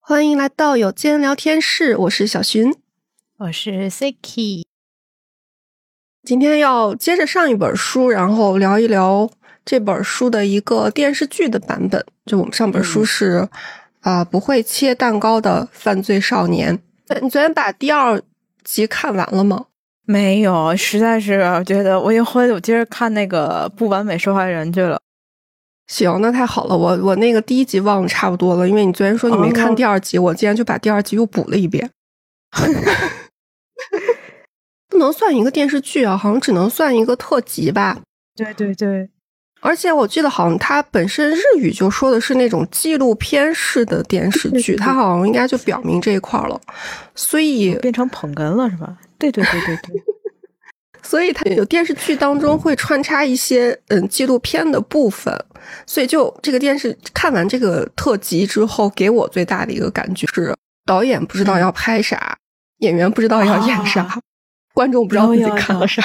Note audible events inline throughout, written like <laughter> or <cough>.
欢迎来到有间聊天室，我是小寻，我是 Siki。今天要接着上一本书，然后聊一聊这本书的一个电视剧的版本。就我们上本书是啊、不会切蛋糕的犯罪少年。呃你昨天把第二集看完了吗？没有，实在是觉得我一会我接着看那个不完美受害人去了。行，那太好了。我我那个第一集忘了差不多了，因为你昨天说你没看哦第二集，我今天就把第二集又补了一遍。<laughs> 不能算一个电视剧啊，好像只能算一个特辑吧。对对对，而且我记得好像它本身日语就说的是那种纪录片式的电视剧，它好像应该就表明这一块儿了。所以，变成捧哏了是吧？对对对对对，<laughs> 所以它有电视剧当中会穿插一些嗯纪录片的部分。所以就这个电视看完这个特辑之后，给我最大的一个感觉是，导演不知道要拍啥，演员不知道要演啥，啊观众不知道自己看了啥。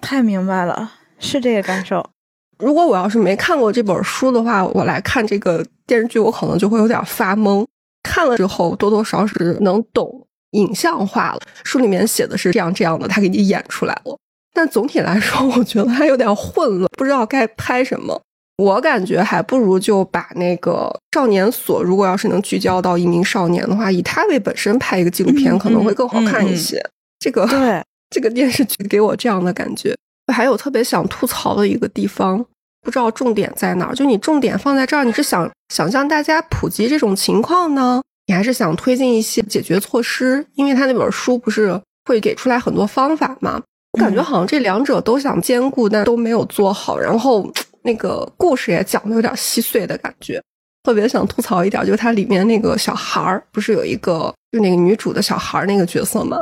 太明白了，是这个感受。<laughs> 如果我要是没看过这本书的话，我来看这个电视剧，我可能就会有点发懵。看了之后，多多少少能懂影像化了。书里面写的是这样这样的，他给你演出来了。但总体来说，<laughs> 我觉得还有点混乱，不知道该拍什么。我感觉还不如就把那个少年所，如果要是能聚焦到一名少年的话，以他为本身拍一个纪录片，嗯可能会更好看一些。这个对，这个电视剧给我这样的感觉。还有特别想吐槽的一个地方，不知道重点在哪儿。就你重点放在这儿，你是想想向大家普及这种情况呢，你还是想推进一些解决措施？因为他那本书不是会给出来很多方法嘛？我感觉好像这两者都想兼顾，但都没有做好。然后那个故事也讲的有点稀碎的感觉。特别想吐槽一点，就是它里面那个小孩儿，不是有一个就那个女主的小孩儿那个角色吗？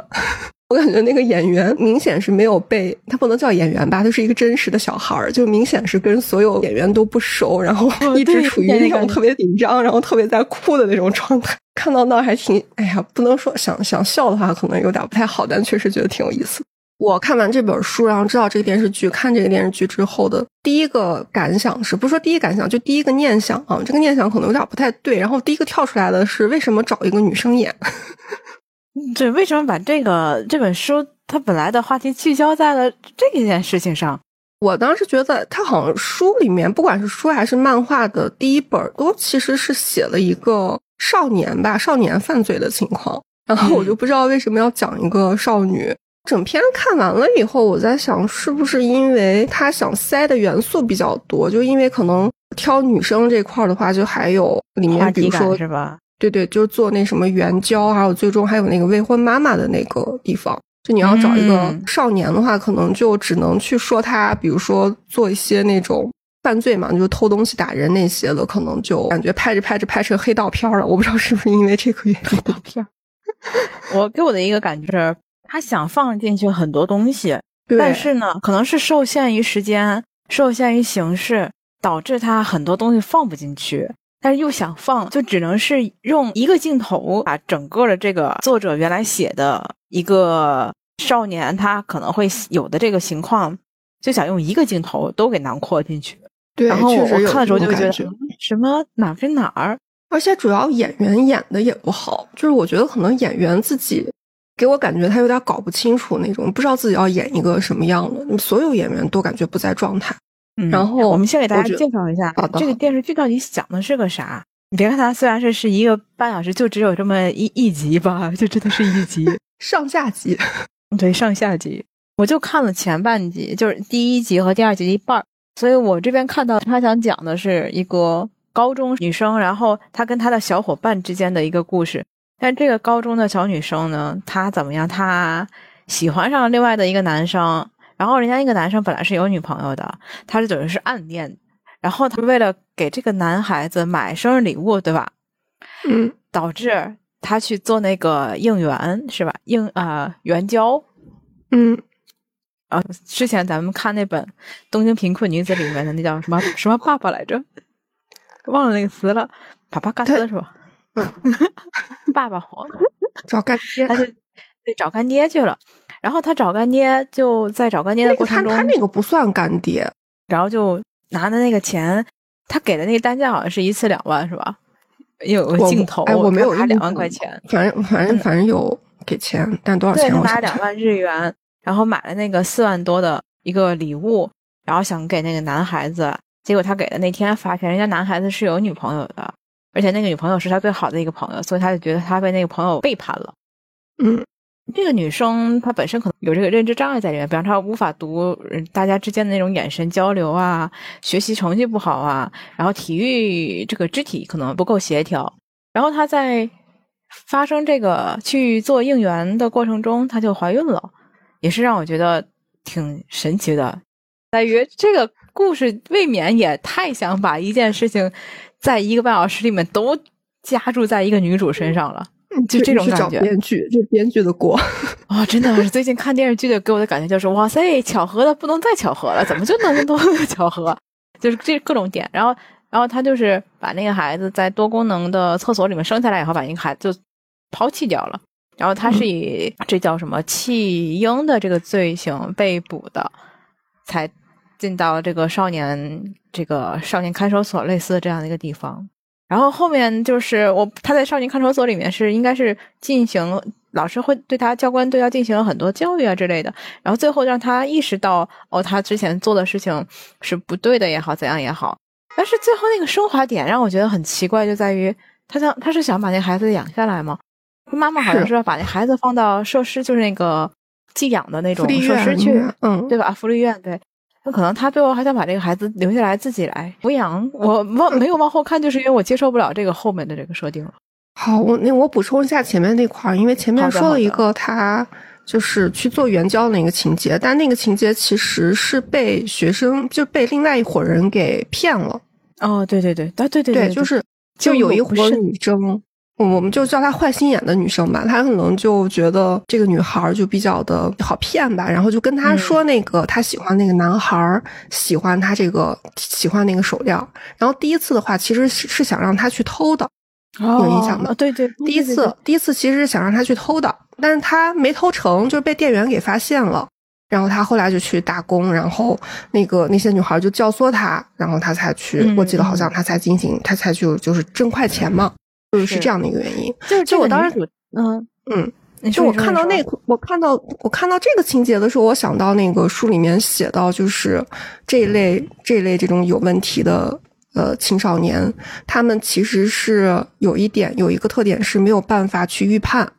我感觉那个演员明显是没有被他不能叫演员吧，他是一个真实的小孩儿，就明显是跟所有演员都不熟，然后哦一直处于那种特别紧张，然后特别在哭的那种状态。看到那儿还挺，哎呀，不能说想想笑的话，可能有点不太好，但确实觉得挺有意思。我看完这本书，然后知道这个电视剧，看这个电视剧之后的第一个感想是，不是说第一感想，就第一个念想啊，这个念想可能有点不太对。然后第一个跳出来的是，为什么找一个女生演？对，为什么把这个这本书它本来的话题聚焦在了这件事情上？我当时觉得，他好像书里面，不管是书还是漫画的第一本，都其实是写了一个少年吧，少年犯罪的情况。然后我就不知道为什么要讲一个少女。整篇看完了以后，我在想，是不是因为他想塞的元素比较多？就因为可能挑女生这块儿的话，就还有里面，比如说是吧？对对，就是做那什么援交，还有最终还有那个未婚妈妈的那个地方。就你要找一个嗯少年的话，可能就只能去说他，比如说做一些那种犯罪嘛，就是偷东西、打人那些的，可能就感觉拍着拍着拍成黑道片儿了。我不知道是不是因为这个原因。<laughs> 片。我给我的一个感觉是，他想放进去很多东西，但是呢，可能是受限于时间、受限于形式，导致他很多东西放不进去。但是又想放，就只能是用一个镜头把整个的这个作者原来写的一个少年他可能会有的这个情况，就想用一个镜头都给囊括进去。对，然后我看的时候就觉得嗯什么哪儿跟哪儿，而且主要演员演的也不好，就是我觉得可能演员自己给我感觉他有点搞不清楚那种，不知道自己要演一个什么样的，所有演员都感觉不在状态。嗯然后我们先给大家介绍一下这个电视剧到底讲的是个啥。你别看它虽然是是一个半小时，就只有这么一一集吧，就真的是一集，<laughs> 上下集，<laughs> 对，上下集。我就看了前半集，就是第一集和第二集一半儿，所以我这边看到他想讲的是一个高中女生，然后她跟她的小伙伴之间的一个故事。但这个高中的小女生呢，她怎么样？她喜欢上了另外的一个男生，然后人家那个男生本来是有女朋友的，他是等于是暗恋，然后他为了给这个男孩子买生日礼物，对吧？嗯，导致他去做那个应援，是吧？应啊、援交。嗯，啊，之前咱们看那本《东京贫困女子》里面的那叫什么什么爸爸来着，忘了那个词了，爸爸干爹是吧？嗯，<laughs> 爸爸好，找干爹他，就对，找干爹去了。然后他找干爹，就在找干爹的过程中，他他那个不算干爹，然后就拿的那个钱，他给的那个单价好像是一次两万，是吧？有个镜头，哎，我没有拿两万块钱，反正反正反正有给钱，但多少钱？他拿两万日元，然后买了那个四万多的一个礼物，然后想给那个男孩子，结果他给的那天发现人家男孩子是有女朋友的，而且那个女朋友是他最好的一个朋友，所以他就觉得他被那个朋友背叛了，嗯。这个女生她本身可能有这个认知障碍在里面，比方她无法读大家之间的那种眼神交流啊，学习成绩不好啊，然后体育这个肢体可能不够协调，然后她在发生这个去做应援的过程中，她就怀孕了，也是让我觉得挺神奇的，在于这个故事未免也太想把一件事情在一个半小时里面都加注在一个女主身上了。<laughs> 就这种感觉，编剧这编剧的锅 <laughs> 啊！真的是最近看电视剧的，给我的感觉就是哇塞，巧合的不能再巧合了，怎么就能多 <laughs> 巧合？就是这各种点，然后，然后他就是把那个孩子在多功能的厕所里面生下来以后，把那个孩子就抛弃掉了。然后他是以这叫什么弃婴的这个罪行被捕的，才进到这个少年这个少年看守所类似的这样的一个地方。然后后面就是我他在少年看守所里面是应该是进行老师会对他教官对他进行了很多教育啊之类的，然后最后让他意识到哦他之前做的事情是不对的也好怎样也好，但是最后那个升华点让我觉得很奇怪，就在于他想他是想把那孩子养下来吗？妈妈好像是要把那孩子放到设施，就是那个寄养的那种设施去，嗯，对吧？福利院对。那可能他最后还想把这个孩子留下来自己来抚养。我往没有往后看，就是因为我接受不了这个后面的这个设定了。好，我那我补充一下前面那块儿，因为前面说了一个他就是去做援交的那个情节，但那个情节其实是被学生就被另外一伙人给骗了。哦，对对对，对对对，对，就是就有一伙女生。我们就叫她坏心眼的女生吧，她可能就觉得这个女孩就比较的好骗吧，然后就跟她说那个她喜欢那个男孩喜欢她这个喜欢那个手链，然后第一次的话其实是是想让她去偷的，有印象的？对对，第一次第一次其实是想让她去偷的，但是她没偷成，就是被店员给发现了，然后他后来就去打工，然后那个那些女孩就教唆他，然后他才去，我记得好像他才进行，他才去就是挣快钱嘛。就是是这样的一个原因，就就我当时，嗯嗯，就我看到那，我看到我看到这个情节的时候，我想到那个书里面写到，就是这一类这一类这种有问题的呃青少年，他们其实是有一点有一个特点是没有办法去预判，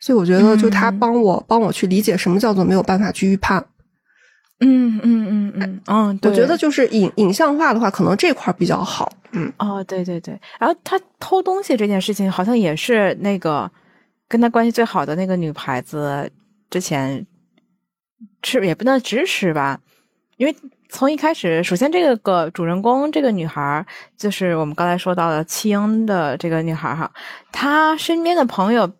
所以我觉得就他帮我帮我去理解什么叫做没有办法去预判。嗯嗯嗯嗯嗯，我觉得就是影影像化的话，可能这块比较好。嗯，哦，对对对，然后他偷东西这件事情，好像也是那个跟他关系最好的那个女孩子之前是也不能指使吧，因为从一开始，首先这个个主人公这个女孩就是我们刚才说到的弃婴的这个女孩哈，她身边的朋友。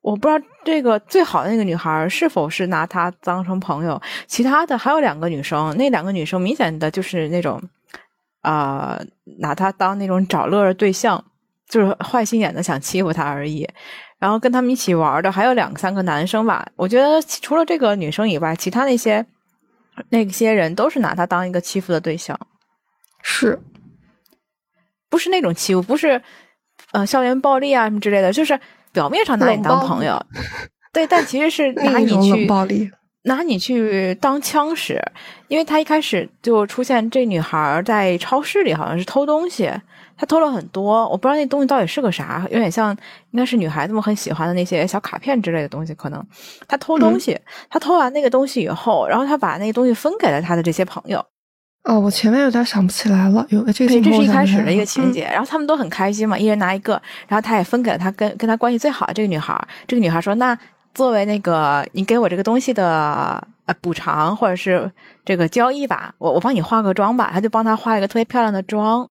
我不知道这个最好的那个女孩是否是拿她当成朋友，其他的还有两个女生，那两个女生明显的就是那种，啊，拿她当那种找乐的对象，就是坏心眼的想欺负她而已。然后跟他们一起玩的还有两三个男生吧，我觉得除了这个女生以外，其他那些那些人都是拿他当一个欺负的对象，是，不是那种欺负，不是呃校园暴力啊什么之类的，就是。表面上拿你当朋友，对，但其实是 <laughs> 拿你去拿你去当枪使，因为他一开始就出现这女孩在超市里，好像是偷东西，她偷了很多，我不知道那东西到底是个啥，有点像应该是女孩子们很喜欢的那些小卡片之类的东西，可能她偷东西，她偷完那个东西以后，然后她把那个东西分给了她的这些朋友。哦，我前面有点想不起来了，有这个这是一开始的一个情节，然后他们都很开心嘛，一人拿一个，然后他也分给了他跟跟他关系最好的这个女孩，这个女孩说：“那作为那个你给我这个东西的呃补偿或者是这个交易吧，我我帮你化个妆吧。”他就帮他化了一个特别漂亮的妆。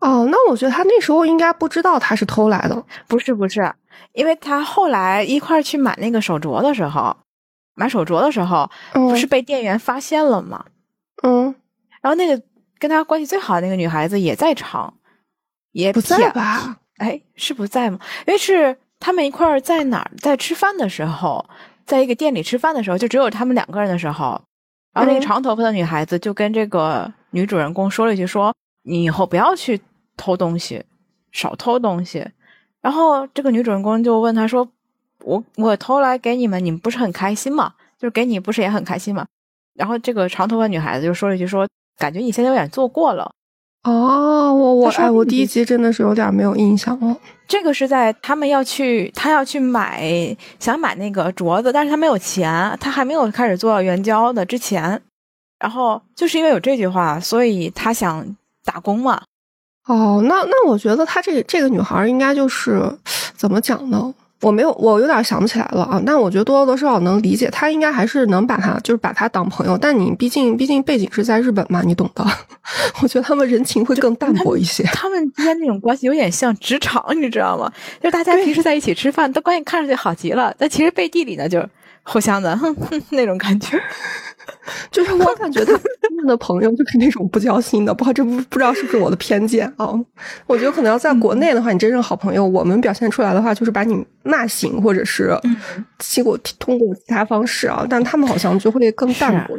哦，那我觉得他那时候应该不知道他是偷来的，不是不是，因为他后来一块去买那个手镯的时候，买手镯的时候不是被店员发现了吗？嗯。然后那个跟他关系最好的那个女孩子也在场，也不在吧？哎，是不在吗？因为是他们一块儿在哪儿在吃饭的时候，在一个店里吃饭的时候，就只有他们两个人的时候，然后那个嗯长头发的女孩子就跟这个女主人公说了一句说：“你以后不要去偷东西，少偷东西。”然后这个女主人公就问他说：“我我偷来给你们，你们不是很开心吗？就是给你不是也很开心吗？”然后这个长头发女孩子就说了一句说：“感觉你现在有点做过了。”哦，我我哎，我第一集真的是有点没有印象了。这个是在他们要去，他要去买，想买那个镯子，但是他没有钱，他还没有开始做援交的之前，然后就是因为有这句话，所以他想打工嘛。哦，那那我觉得她这这个女孩应该就是怎么讲呢？我没有，我有点想不起来了啊。但我觉得多多少少能理解，他应该还是能把他就是把他当朋友。但你毕竟毕竟背景是在日本嘛，你懂的。<laughs> 我觉得他们人情会更淡薄一些。他们之间那种关系有点像职场，你知道吗？就是大家平时在一起吃饭，都关系看上去好极了，但其实背地里呢，就互相的哼哼 <laughs> 那种感觉。<laughs> 就是我感觉他们的朋友就是那种不交心的，不知道这不不知道是不是我的偏见啊？我觉得可能要在国内的话，你真正好朋友，我们表现出来的话，就是把你骂醒，或者是经过通过其他方式啊，但他们好像就会更淡薄。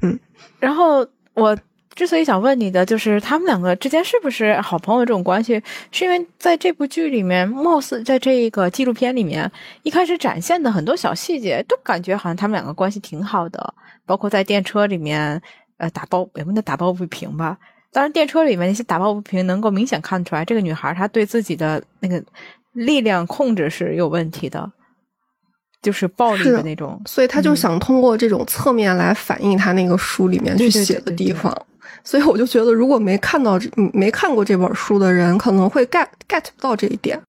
嗯然后我之所以想问你的，就是他们两个之间是不是好朋友这种关系，是因为在这部剧里面，貌似在这个纪录片里面，一开始展现的很多小细节，都感觉好像他们两个关系挺好的，包括在电车里面，呃，打抱也不能打抱不平吧。当然，电车里面那些打抱不平，能够明显看出来，这个女孩她对自己的那个力量控制是有问题的，就是暴力的那种。所以他就想通过这种侧面来反映他那个书里面去对对对写的对对地方。所以我就觉得，如果没看到没看过这本书的人，可能会 get get 不到这一点。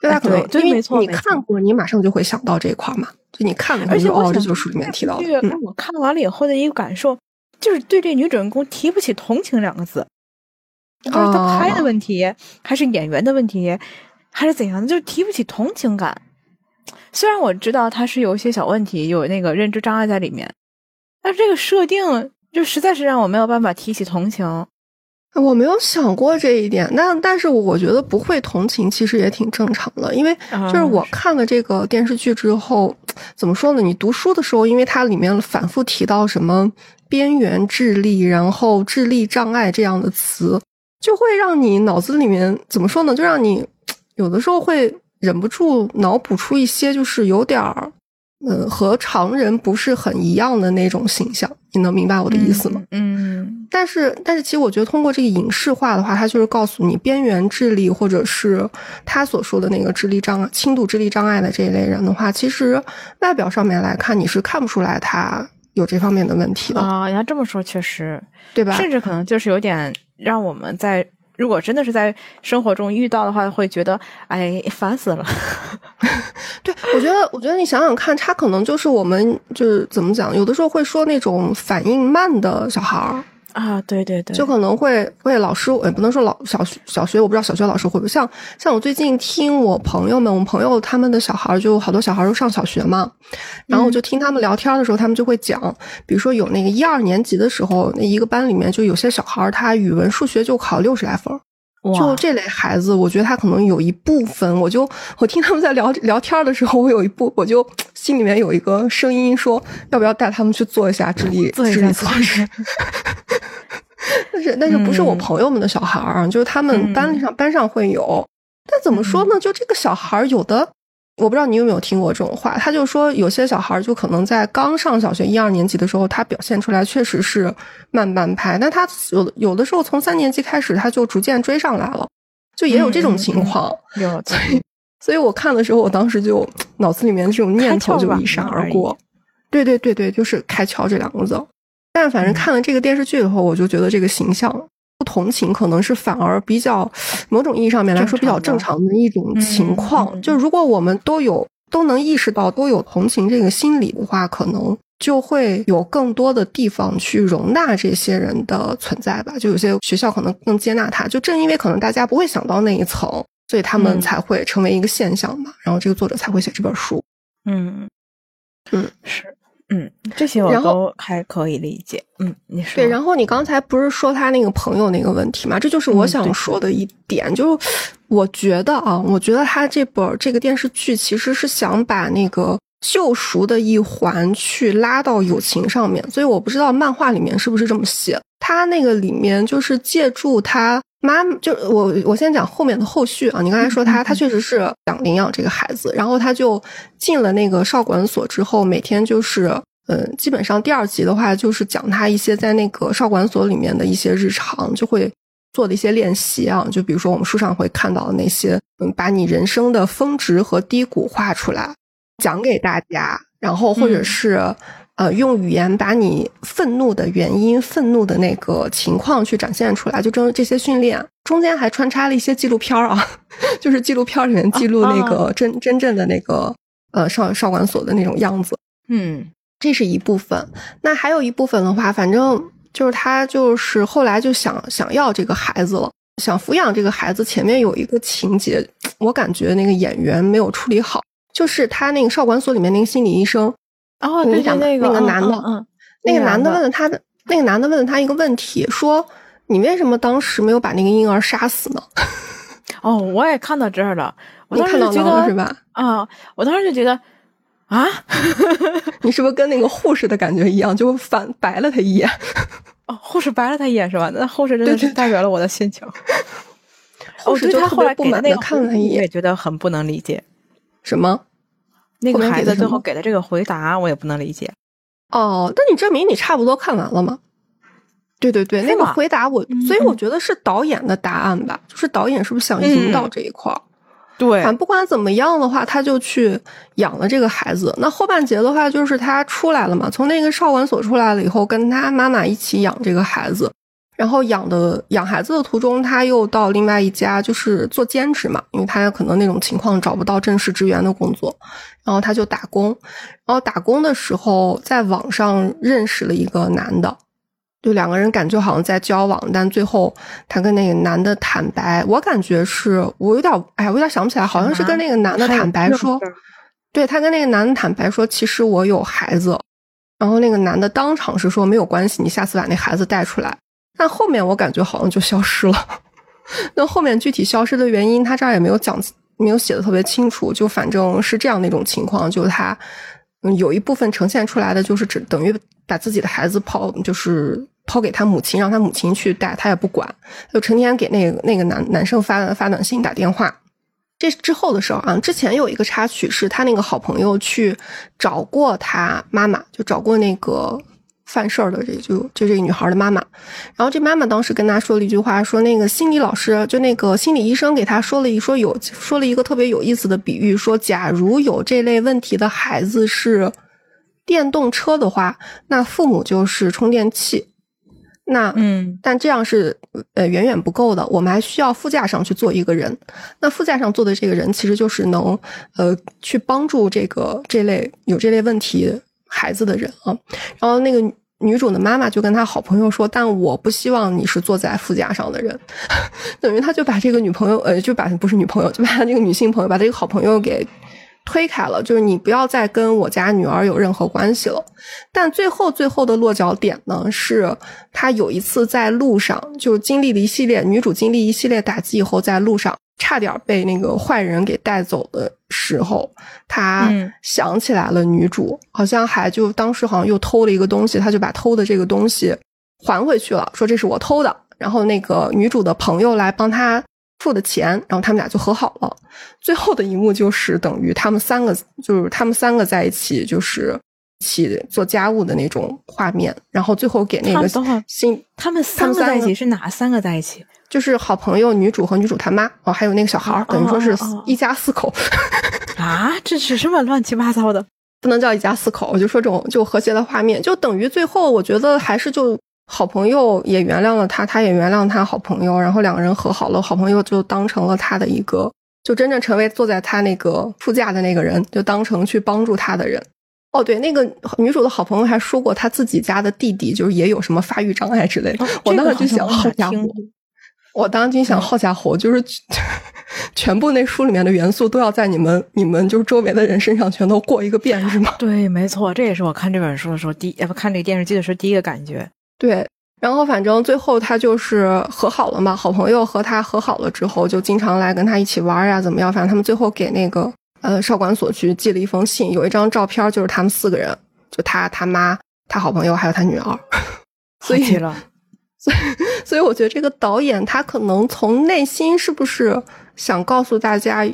就他哎可能、因为对对没错你看过，你马上就会想到这一块嘛。就你看而且我想这就是书里面提到的。我看完了以后的一个感受，就是对这女主人公提不起同情两个字。就是他拍的问题，还是演员的问题，还是怎样的，就是提不起同情感。虽然我知道他是有一些小问题，有那个认知障碍在里面，但是这个设定就实在是让我没有办法提起同情。我没有想过这一点，但但是我觉得不会同情其实也挺正常的，因为就是我看了这个电视剧之后，怎么说呢？你读书的时候，因为它里面反复提到什么边缘智力，然后智力障碍这样的词，就会让你脑子里面怎么说呢？就让你有的时候会忍不住脑补出一些就是有点儿。嗯，和常人不是很一样的那种形象，你能明白我的意思吗？嗯？但是，但是，其实我觉得通过这个影视化的话，它就是告诉你，边缘智力或者是他所说的那个智力障碍、轻度智力障碍的这一类人的话，其实外表上面来看，你是看不出来他有这方面的问题的，嗯啊，你要这么说，确实，对吧？甚至可能就是有点让我们在如果真的是在生活中遇到的话，会觉得哎烦死了。<laughs> 对，我觉得，我觉得你想想看，他可能就是我们就是怎么讲，有的时候会说那种反应慢的小孩儿。啊，对对对，就可能会会老师，也不能说老小学小学，我不知道小学老师会不会像像我最近听我朋友们，我们朋友他们的小孩就好多小孩都上小学嘛，然后我就听他们聊天的时候，他们就会讲，比如说有那个一二年级的时候，那一个班里面就有些小孩他语文数学就考六十来分儿。就这类孩子，我觉得他可能有一部分，我就我听他们在聊聊天的时候，我有一部我就 <tsk> 心里面有一个声音说，要不要带他们去做一下智力智力测试下？<laughs> 但是但是不是我嗯朋友们的小孩儿啊，就是他们班上、班上会有。但怎么说呢？就这个小孩儿有的，我不知道你有没有听过这种话，他就说有些小孩儿就可能在刚上小学一二年级的时候，他表现出来确实是慢半拍，但他有有的时候从三年级开始，他就逐渐追上来了，就也有这种情况。有所以，所以我看的时候，我当时就脑子里面这种念头就一闪而过。对对对对，就是开窍这两个字。但反正看了这个电视剧以后，我就觉得这个形象不同情，可能是反而比较某种意义上面来说比较正常的一种情况。就如果我们都有都能意识到都有同情这个心理的话，可能就会有更多的地方去容纳这些人的存在吧。就有些学校可能更接纳他，就正因为可能大家不会想到那一层，所以他们嗯才会成为一个现象嘛。然后这个作者才会写这本书。嗯嗯是嗯，这些我都还可以理解。嗯，你说对，然后你刚才不是说他那个朋友那个问题吗？这就是我想说的一点，就是我觉得啊，我觉得他这本这个电视剧其实是想把那个救赎的一环去拉到友情上面，所以我不知道漫画里面是不是这么写。他那个里面就是借助他妈，就我我先讲后面的后续啊。你刚才说他他确实是想领养这个孩子，然后他就进了那个少管所之后，每天就是嗯，基本上第二集的话就是讲他一些在那个少管所里面的一些日常，就会做的一些练习啊，就比如说我们书上会看到的那些，嗯，把你人生的峰值和低谷画出来，讲给大家，然后或者嗯是。呃，用语言把你愤怒的原因、愤怒的那个情况去展现出来，就这这些训练中间还穿插了一些纪录片儿啊，<laughs> 就是纪录片儿里面记录那个真、真正的那个呃少少管所的那种样子。嗯这是一部分。那还有一部分的话，反正就是他就是后来就想想要这个孩子了，想抚养这个孩子。前面有一个情节，我感觉那个演员没有处理好，就是他那个少管所里面那个心理医生，哦，你想那个嗯那个男的那个男的问了他的，那个男的问了他一个问题，说你为什么当时没有把那个婴儿杀死呢？<laughs> 哦，我也看到这儿了，我当时就觉得了是吧？啊，我当时就觉得啊，<laughs> 你是不是跟那个护士的感觉一样，就反白了他一眼？哦，护士白了他一眼是吧？那护士真的是代表了我的心情。护士就特哦对他后来别不满的看了他一眼我也，觉得很不能理解。什么？那个孩子最后给的这个回答，我也不能理解。哦，那你证明你差不多看完了吗？对对对，那个回答我，嗯所以我觉得是导演的答案吧，就是导演是不是想引导嗯这一块儿？对反正不管怎么样的话，他就去养了这个孩子。那后半截的话，就是他出来了嘛，从那个少管所出来了以后，跟他妈妈一起养这个孩子。然后养的养孩子的途中，他又到另外一家就是做兼职嘛，因为他可能那种情况找不到正式职员的工作，然后他就打工。然后打工的时候，在网上认识了一个男的，就两个人感觉好像在交往，但最后他跟那个男的坦白，我感觉是我有点哎，我有点想不起来，好像是跟那个男的坦白说对他跟那个男的坦白说，其实我有孩子，然后那个男的当场是说没有关系，你下次把那孩子带出来。但后面我感觉好像就消失了。<laughs> 那后面具体消失的原因，他这儿也没有讲，没有写的特别清楚。就反正是这样的一种情况，就是他嗯有一部分呈现出来的就是只等于把自己的孩子抛，就是抛给他母亲，让他母亲去带，他也不管，就成天给那个那个男男生发发短信打电话。这之后的事儿啊。之前有一个插曲是他那个好朋友去找过他妈妈，就找过那个犯事儿的这就就这个女孩的妈妈。然后这妈妈当时跟她说了一句话，说那个心理老师就那个心理医生给他说了一说有说了一个特别有意思的比喻，说假如有这类问题的孩子是电动车的话，那父母就是充电器。那嗯但这样是呃远远不够的，我们还需要副驾上去坐一个人。那副驾上坐的这个人，其实就是能呃去帮助这个这类有这类问题孩子的人啊。然后那个女主的妈妈就跟她好朋友说：“但我不希望你是坐在副驾上的人。<laughs> ”等于他就把这个女朋友呃就把不是女朋友，就把这个女性朋友把这个好朋友给。推开了，就是你不要再跟我家女儿有任何关系了。但最后最后的落脚点呢，是她有一次在路上，就经历了一系列女主经历一系列打击以后，在路上差点被那个坏人给带走的时候，她嗯想起来了女主，好像还就当时好像又偷了一个东西，他就把偷的这个东西还回去了，说这是我偷的。然后那个女主的朋友来帮他付的钱，然后他们俩就和好了。最后的一幕就是等于他们三个，就是他们三个在一起，就是一起做家务的那种画面。然后最后给那个新，他们三个在一起是哪三个在一起？就是好朋友女主和女主他妈哦，还有那个小孩儿，哦等于说是一家四口，<laughs> 啊，这是什么乱七八糟的？不能叫一家四口，我就说这种就和谐的画面，就等于最后我觉得还是就。好朋友也原谅了他，他也原谅他好朋友，然后两个人和好了，好朋友就当成了他的一个，就真正成为坐在他那个副驾的那个人，就当成去帮助他的人。哦，对，那个女主的好朋友还说过，她自己家的弟弟就是也有什么发育障碍之类的。哦我这个当时就想，好家伙！我当时就想，嗯好家伙，就是 <laughs> 全部那书里面的元素都要在你们你们就是周围的人身上全都过一个遍，是吗？<laughs> 对，没错，这也是我看这本书的时候第呃不看这个电视剧的时候第一个感觉。对，然后反正最后他就是和好了嘛，好朋友和他和好了之后，就经常来跟他一起玩呀，怎么样？反正他们最后给那个呃少管所去寄了一封信，有一张照片，就是他们四个人，就他他妈、他好朋友还有他女儿。<laughs> 所以了，所以所以我觉得这个导演他可能从内心是不是想告诉大家，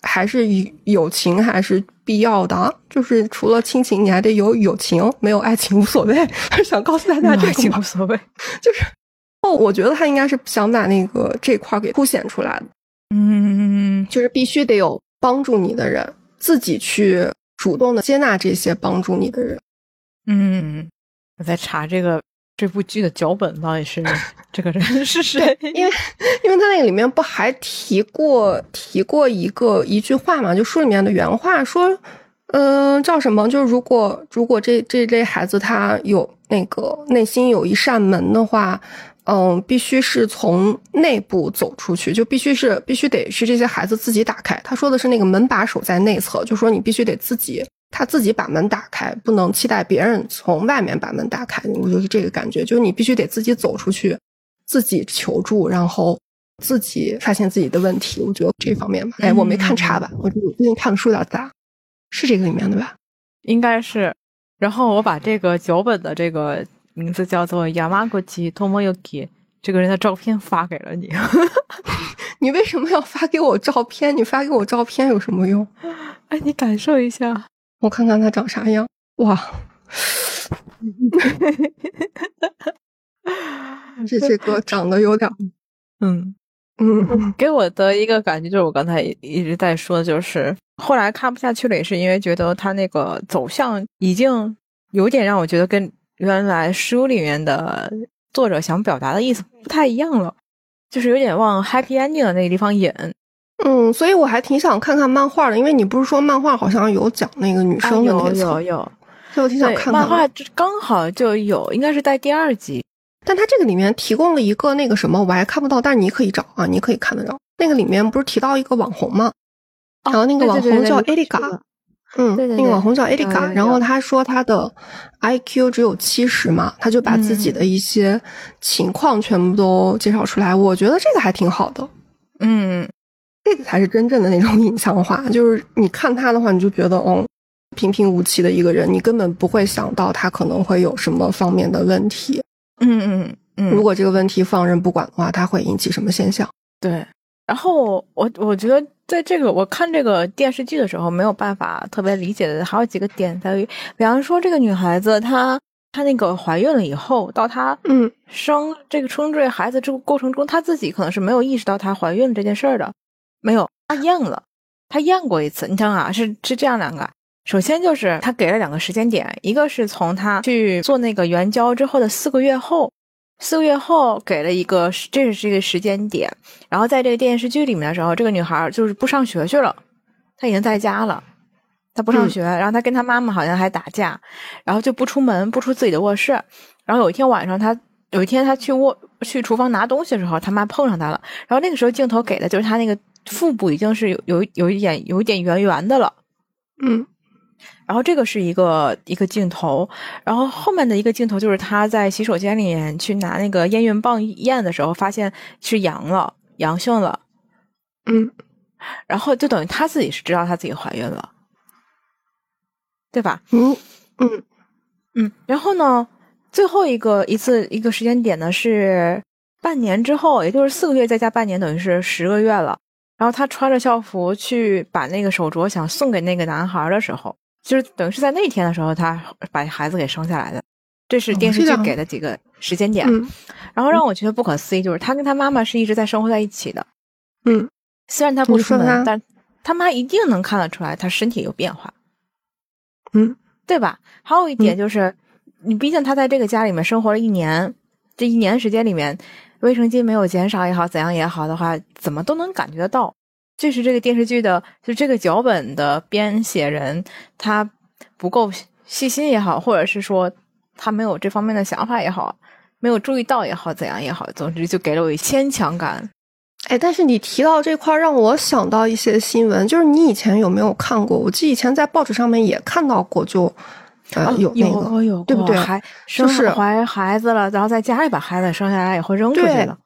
还是友情还是必要的？就是除了亲情，你还得有友情，没有爱情无所谓。想告诉大家这个无所谓，<laughs> 就是哦，我觉得他应该是想把那个这块给凸显出来的。嗯，就是必须得有帮助你的人，自己去主动的接纳这些帮助你的人。嗯，我在查这个。这部剧的脚本到底是 <laughs> 这个人是谁？因为，因为他那个里面不还提过提过一个一句话嘛？就书里面的原话说，嗯，叫什么？就是如果如果这这类孩子他有那个内心有一扇门的话，嗯，必须是从内部走出去，就必须是必须得是这些孩子自己打开。他说的是那个门把手在内侧，就说你必须得自己。他自己把门打开，不能期待别人从外面把门打开。我就是这个感觉，就是你必须得自己走出去，自己求助，然后自己发现自己的问题。我觉得这方面吧，哎，我没看插版，我最近看的书有点杂，是这个里面的吧？应该是。然后我把这个脚本的这个名字叫做 Yamaguchi Tomoyuki 这个人的照片发给了你。<laughs> 你为什么要发给我照片？你发给我照片有什么用？<laughs> 哎，你感受一下。我看看他长啥样，哇，<laughs> 这这个长得有点，嗯。嗯，给我的一个感觉就是我刚才一直在说，就是后来看不下去了，也是因为觉得他那个走向已经有点让我觉得跟原来书里面的作者想表达的意思不太一样了，就是有点往 happy ending 的那个地方引。嗯，所以我还挺想看看漫画的，因为你不是说漫画好像有讲那个女生的那个？有有有，所以我挺想看漫画，刚好就有，应该是在第二集。但它这个里面提供了一个那个什么，我还看不到，但是你可以找啊，你可以看得着。那个里面不是提到一个网红吗？然后那个网红叫艾丽嘎，嗯，那个网红叫艾丽嘎，然后他说他的 IQ 只有七十嘛，他就把自己的一些情况全部都介绍出来，我觉得这个还挺好的，嗯。这个才是真正的那种影像化，就是你看他的话，你就觉得，哦，平平无奇的一个人，你根本不会想到他可能会有什么方面的问题。嗯嗯嗯。如果这个问题放任不管的话，他会引起什么现象？对。然后我我觉得，在这个我看这个电视剧的时候，没有办法特别理解的还有几个点在于，比方说这个女孩子她她那个怀孕了以后，到她嗯生这个生这个孩子这个过程中，她自己可能是没有意识到她怀孕这件事儿的。没有，他验了，他验过一次。你想啊，是是这样两个，首先就是他给了两个时间点，一个是从他去做那个援交之后的四个月后，四个月后给了一个，这是一个时间点。然后在这个电视剧里面的时候，这个女孩就是不上学去了，她已经在家了，她不上学，然后她跟她妈妈好像还打架，然后就不出门，不出自己的卧室。然后有一天晚上，她有一天她去卧去厨房拿东西的时候，她妈碰上她了。然后那个时候镜头给的就是她那个。腹部已经是有有有一点有一点圆圆的了，嗯，然后这个是一个一个镜头，然后后面的一个镜头就是他在洗手间里面去拿那个验孕棒验的时候，发现是阳了，阳性了，嗯，然后就等于他自己是知道他自己怀孕了，对吧？嗯嗯嗯，然后呢，最后一个一次一个时间点呢是半年之后，也就是四个月再加半年，等于是十个月了。然后他穿着校服去把那个手镯想送给那个男孩的时候，就是等于是在那天的时候，他把孩子给生下来的。这是电视剧给的几个时间点。然后让我觉得不可思议，就是他跟他妈妈是一直在生活在一起的。嗯，虽然他不出门，但他妈一定能看得出来他身体有变化。嗯，对吧？还有一点就是，你毕竟他在这个家里面生活了一年，这一年时间里面。卫生巾没有减少也好，怎样也好的话，怎么都能感觉得到。这是这个电视剧的，就这个脚本的编写人他不够细心也好，或者是说他没有这方面的想法也好，没有注意到也好，怎样也好，总之就给了我一牵强感。哎，但是你提到这块，让我想到一些新闻，就是你以前有没有看过？我记得以前在报纸上面也看到过，就呃有那个，有有对不对？还生怀孩子了，然后在家里把孩子生下来以后扔出去了。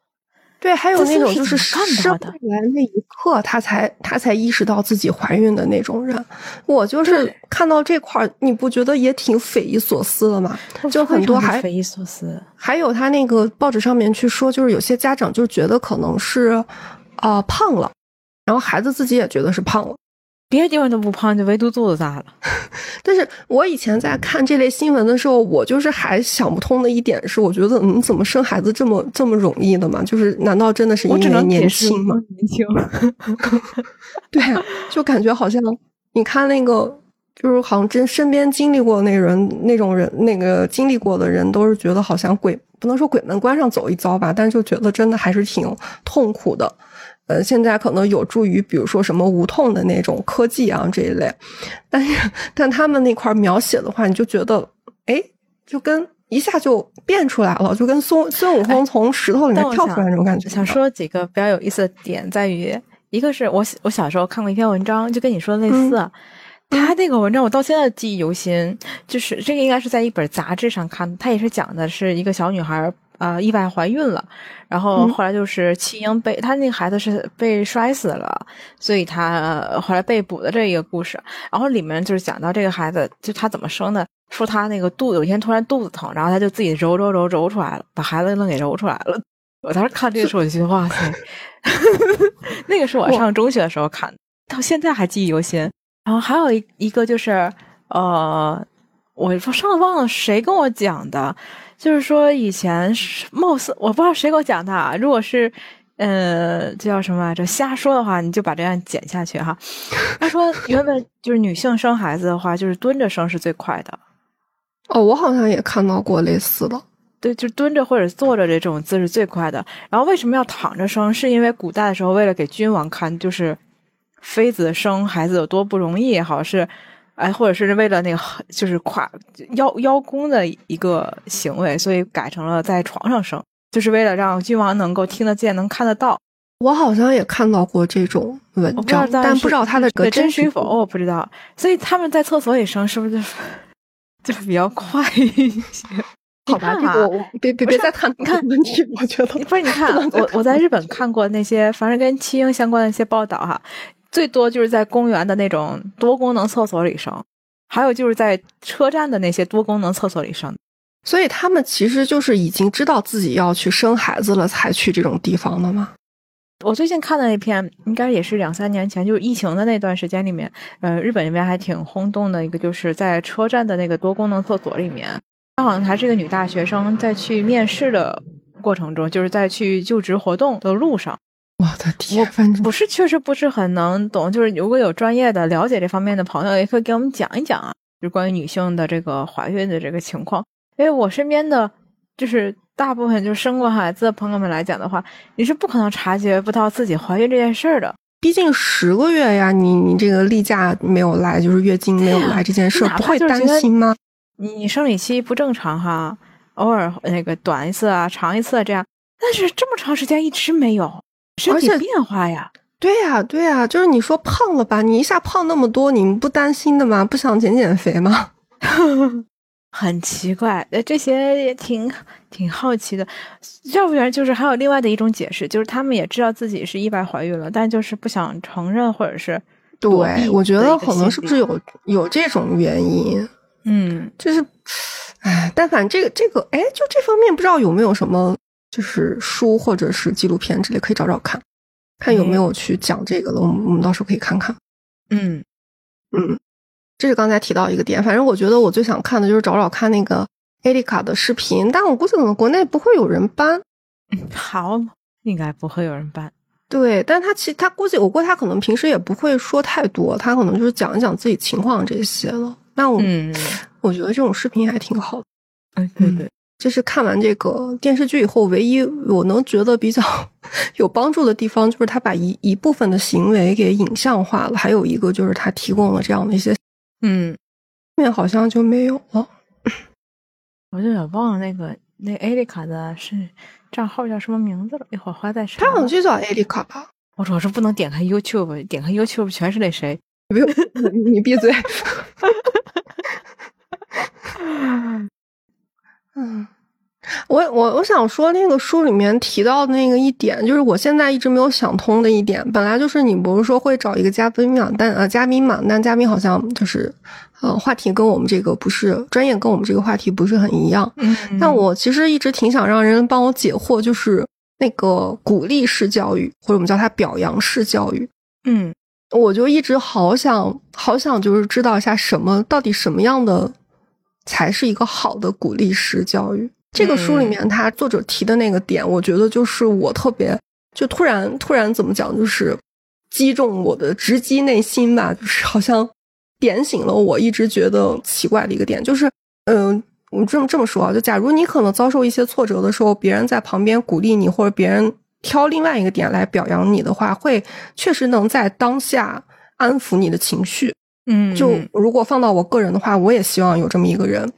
对，还有那种就是生出来那一刻，她才她才意识到自己怀孕的那种人。我就是看到这块儿，你不觉得也挺匪夷所思的吗？就很多还匪夷所思。还有他那个报纸上面去说，就是有些家长就觉得可能是啊胖了，然后孩子自己也觉得是胖了。别的地方都不胖，就唯独肚子大了。<laughs> 但是我以前在看这类新闻的时候，我就是还想不通的一点是，我觉得嗯，怎么生孩子这么这么容易的嘛？就是难道真的是因为年轻吗？年轻，<laughs> <laughs> 对啊，就感觉好像你看那个，就是好像真身边经历过那人那种人，那个经历过的人，都是觉得好像鬼不能说鬼门关上走一遭吧，但是就觉得真的还是挺痛苦的。呃，现在可能有助于，比如说什么无痛的那种科技啊这一类，但是但他们那块描写的话，你就觉得，哎，就跟一下就变出来了，就跟孙孙悟空从石头里面跳出来那种感觉。想说几个比较有意思的点，在于一个是我我小时候看过一篇文章，就跟你说的类似，他那个文章我到现在记忆犹新，就是这个应该是在一本杂志上看，他也是讲的是一个小女孩。啊，意外怀孕了，然后后来就是弃婴被他那个孩子是被摔死了，所以他后来被捕的这一个故事。然后里面就是讲到这个孩子，就他怎么生的，说他那个肚子有一天突然肚子疼，然后他就自己揉揉揉揉出来了，把孩子愣给揉出来了。我当时看这个时候，我就觉得哇塞，<laughs> 那个是我上中学的时候看的，到现在还记忆犹新。然后还有一一个就是呃，我说上次忘了谁跟我讲的。就是说，以前貌似我不知道谁给我讲的。啊。如果是，呃，这叫什么来着瞎说的话，你就把这样剪下去哈。<laughs> 他说，原本就是女性生孩子的话，就是蹲着生是最快的。哦，我好像也看到过类似的。对，就蹲着或者坐着这种姿势最快的。然后为什么要躺着生？是因为古代的时候，为了给君王看，就是妃子生孩子有多不容易也好是。哎，或者是为了那个，就是跨邀邀功的一个行为，所以改成了在床上生，就是为了让君王能够听得见、能看得到。我好像也看到过这种文章，但不知道它的真实与否，我不知道。所以他们在厕所里生，是不是就是 <laughs> 就是比较快一些？<laughs> 好吧，这个别别别再谈你看问题，我觉得不是。你看，我我在日本看过那些，反正跟弃婴相关的一些报道哈。最多就是在公园的那种多功能厕所里生，还有就是在车站的那些多功能厕所里生。所以他们其实就是已经知道自己要去生孩子了，才去这种地方的吗？我最近看的那篇，应该也是两三年前，就是疫情的那段时间里面，呃，日本那边还挺轰动的一个，就是在车站的那个多功能厕所里面，她好像还是一个女大学生，在去面试的过程中，就是在去就职活动的路上。我的天，反正不是，确实不是很能懂。就是如果有专业的了解这方面的朋友，也可以给我们讲一讲啊，就关于女性的这个怀孕的这个情况。因为我身边的就是大部分就生过孩子的朋友们来讲的话，你是不可能察觉不到自己怀孕这件事儿的。毕竟十个月呀，你你这个例假没有来，就是月经没有来这件事，不会担心吗？你你生理期不正常哈，偶尔那个短一次啊，长一次这样，但是这么长时间一直没有。身体变化呀，对呀，对呀，就是你说胖了吧，你一下胖那么多，你们不担心的吗？不想减减肥吗？<laughs> 很奇怪，呃，这些也挺挺好奇的。要不然就是还有另外的一种解释，就是他们也知道自己是意外怀孕了，但就是不想承认，或者是对，我觉得可能是不是有有这种原因？嗯，就是，哎，但凡这个这个，哎，就这方面不知道有没有什么。就是书或者是纪录片之类，可以找找看，看有没有去讲这个的。我们我们到时候可以看看。嗯嗯，这是刚才提到一个点。反正我觉得我最想看的就是找找看那个艾丽卡的视频，但我估计可能国内不会有人搬。好，应该不会有人搬。对，但他其实他估计，我估计他可能平时也不会说太多，他可能就是讲一讲自己情况这些了。那我我觉得这种视频还挺好的。嗯，对对。这是看完这个电视剧以后，唯一我能觉得比较 <laughs> 有帮助的地方，就是他把一一部分的行为给影像化了。还有一个就是他提供了这样的一些，嗯，后面好像就没有了。<laughs> 我有点忘了那个那艾丽卡的是账号叫什么名字了？一会儿回来再查。他好像就叫艾丽卡吧？我说我说不能点开 YouTube，点开 YouTube 全是那谁？<laughs> 不用，你闭嘴。嗯。我我我想说，那个书里面提到的那个一点，就是我现在一直没有想通的一点。本来就是你不是说会找一个嘉宾嘛，但呃嘉宾嘛，但嘉宾好像就是呃话题跟我们这个不是专业，跟我们这个话题不是很一样。嗯，但我其实一直挺想让人帮我解惑，就是那个鼓励式教育，或者我们叫它表扬式教育。嗯，我就一直好想好想就是知道一下什么到底什么样的才是一个好的鼓励式教育。这个书里面，他作者提的那个点，我觉得就是我特别就突然突然怎么讲，就是击中我的直击内心吧，就是好像点醒了我一直觉得奇怪的一个点，就是嗯，我这么这么说啊，就假如你可能遭受一些挫折的时候，别人在旁边鼓励你，或者别人挑另外一个点来表扬你的话，会确实能在当下安抚你的情绪。嗯，就如果放到我个人的话，我也希望有这么一个人。